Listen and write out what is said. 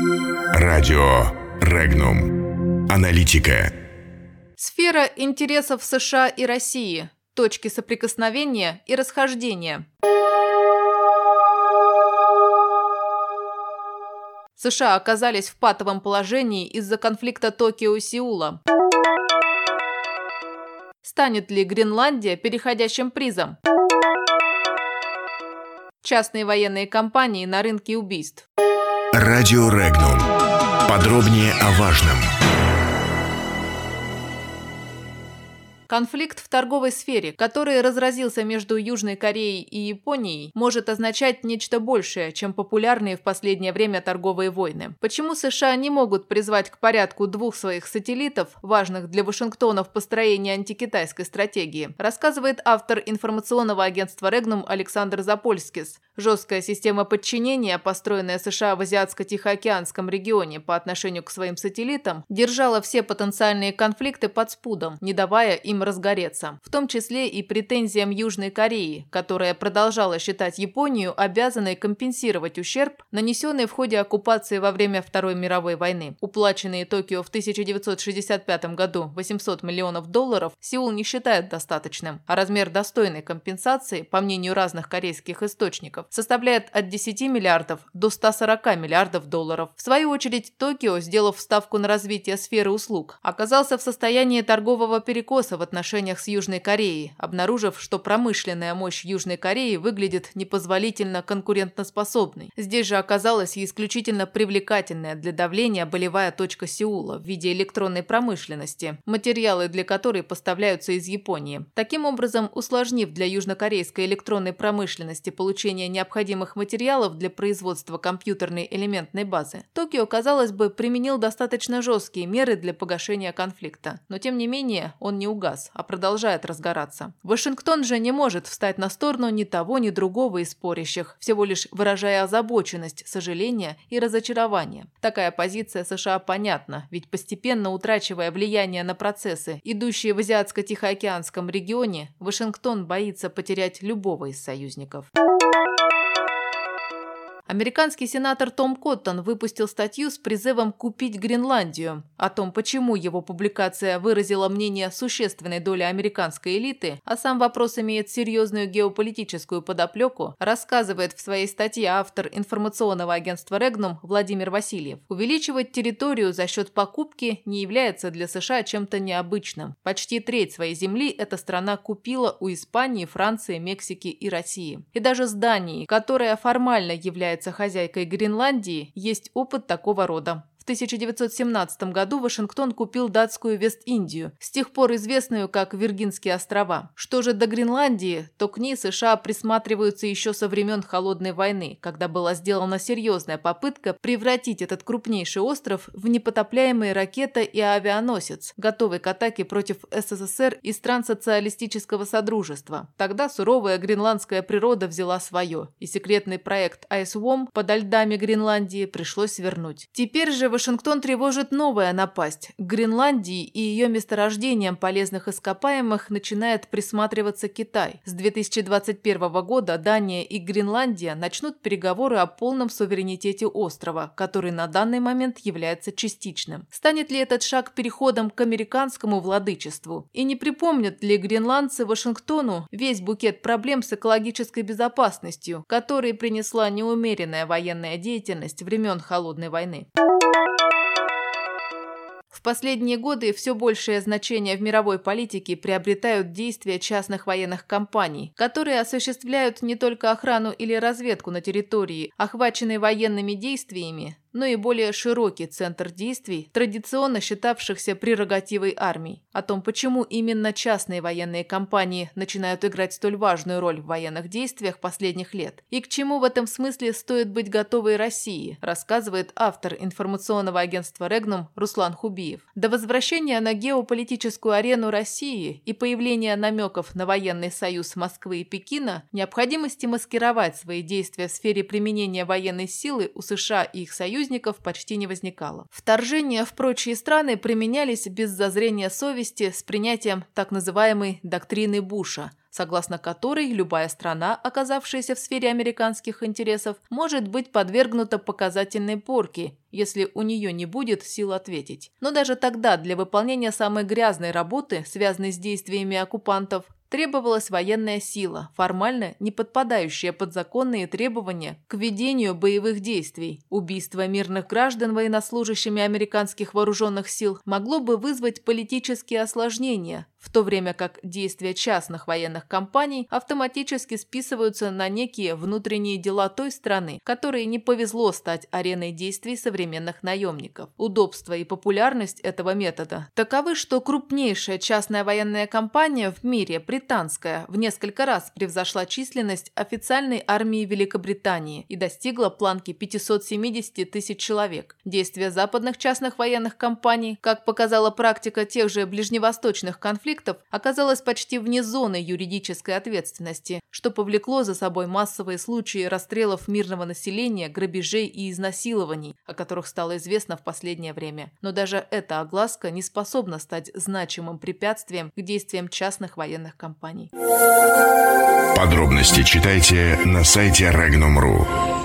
Радио Регнум. Аналитика. Сфера интересов США и России. Точки соприкосновения и расхождения. США оказались в патовом положении из-за конфликта Токио и Сеула. Станет ли Гренландия переходящим призом? Частные военные компании на рынке убийств. Радио Регнум. Подробнее о важном. Конфликт в торговой сфере, который разразился между Южной Кореей и Японией, может означать нечто большее, чем популярные в последнее время торговые войны. Почему США не могут призвать к порядку двух своих сателлитов, важных для Вашингтона в построении антикитайской стратегии, рассказывает автор информационного агентства Регнум Александр Запольскис. Жесткая система подчинения, построенная США в Азиатско-Тихоокеанском регионе по отношению к своим сателлитам, держала все потенциальные конфликты под спудом, не давая им разгореться, в том числе и претензиям Южной Кореи, которая продолжала считать Японию обязанной компенсировать ущерб, нанесенный в ходе оккупации во время Второй мировой войны. Уплаченные Токио в 1965 году 800 миллионов долларов Сеул не считает достаточным, а размер достойной компенсации, по мнению разных корейских источников, составляет от 10 миллиардов до 140 миллиардов долларов. В свою очередь, Токио, сделав ставку на развитие сферы услуг, оказался в состоянии торгового перекоса в отношениях с Южной Кореей, обнаружив, что промышленная мощь Южной Кореи выглядит непозволительно конкурентоспособной. Здесь же оказалась исключительно привлекательная для давления болевая точка Сеула в виде электронной промышленности, материалы для которой поставляются из Японии. Таким образом, усложнив для южнокорейской электронной промышленности получение необходимых материалов для производства компьютерной элементной базы, Токио, казалось бы, применил достаточно жесткие меры для погашения конфликта. Но тем не менее, он не угас а продолжает разгораться. Вашингтон же не может встать на сторону ни того, ни другого из спорящих, всего лишь выражая озабоченность, сожаление и разочарование. Такая позиция США понятна, ведь постепенно утрачивая влияние на процессы, идущие в Азиатско-Тихоокеанском регионе, Вашингтон боится потерять любого из союзников. Американский сенатор Том Коттон выпустил статью с призывом купить Гренландию. О том, почему его публикация выразила мнение существенной доли американской элиты, а сам вопрос имеет серьезную геополитическую подоплеку, рассказывает в своей статье автор информационного агентства Регнум Владимир Васильев. Увеличивать территорию за счет покупки не является для США чем-то необычным. Почти треть своей земли эта страна купила у Испании, Франции, Мексики и России. И даже с Данией, которая формально является является хозяйкой Гренландии, есть опыт такого рода. 1917 году Вашингтон купил датскую Вест-Индию, с тех пор известную как Виргинские острова. Что же до Гренландии, то к ней США присматриваются еще со времен Холодной войны, когда была сделана серьезная попытка превратить этот крупнейший остров в непотопляемый ракета- и авианосец, готовый к атаке против СССР и стран социалистического содружества. Тогда суровая гренландская природа взяла свое, и секретный проект IceWOM подо льдами Гренландии пришлось свернуть. Теперь же Вашингтон тревожит новая напасть. К Гренландии и ее месторождениям полезных ископаемых начинает присматриваться Китай. С 2021 года Дания и Гренландия начнут переговоры о полном суверенитете острова, который на данный момент является частичным. Станет ли этот шаг переходом к американскому владычеству? И не припомнят ли гренландцы Вашингтону весь букет проблем с экологической безопасностью, которые принесла неумеренная военная деятельность времен Холодной войны? В последние годы все большее значение в мировой политике приобретают действия частных военных компаний, которые осуществляют не только охрану или разведку на территории, охваченной военными действиями, но и более широкий центр действий, традиционно считавшихся прерогативой армий. О том, почему именно частные военные компании начинают играть столь важную роль в военных действиях последних лет, и к чему в этом смысле стоит быть готовой России, рассказывает автор информационного агентства «Регнум» Руслан Хубиев. До возвращения на геополитическую арену России и появления намеков на военный союз Москвы и Пекина, необходимости маскировать свои действия в сфере применения военной силы у США и их союзников союзников почти не возникало. Вторжения в прочие страны применялись без зазрения совести с принятием так называемой доктрины Буша – согласно которой любая страна, оказавшаяся в сфере американских интересов, может быть подвергнута показательной порке, если у нее не будет сил ответить. Но даже тогда для выполнения самой грязной работы, связанной с действиями оккупантов, Требовалась военная сила, формально не подпадающая под законные требования к ведению боевых действий. Убийство мирных граждан военнослужащими американских вооруженных сил могло бы вызвать политические осложнения, в то время как действия частных военных компаний автоматически списываются на некие внутренние дела той страны, которой не повезло стать ареной действий современных наемников. Удобство и популярность этого метода таковы, что крупнейшая частная военная компания в мире, британская, в несколько раз превзошла численность официальной армии Великобритании и достигла планки 570 тысяч человек. Действия западных частных военных компаний, как показала практика тех же ближневосточных конфликтов, конфликтов оказалось почти вне зоны юридической ответственности, что повлекло за собой массовые случаи расстрелов мирного населения, грабежей и изнасилований, о которых стало известно в последнее время. Но даже эта огласка не способна стать значимым препятствием к действиям частных военных компаний. Подробности читайте на сайте Regnum.ru.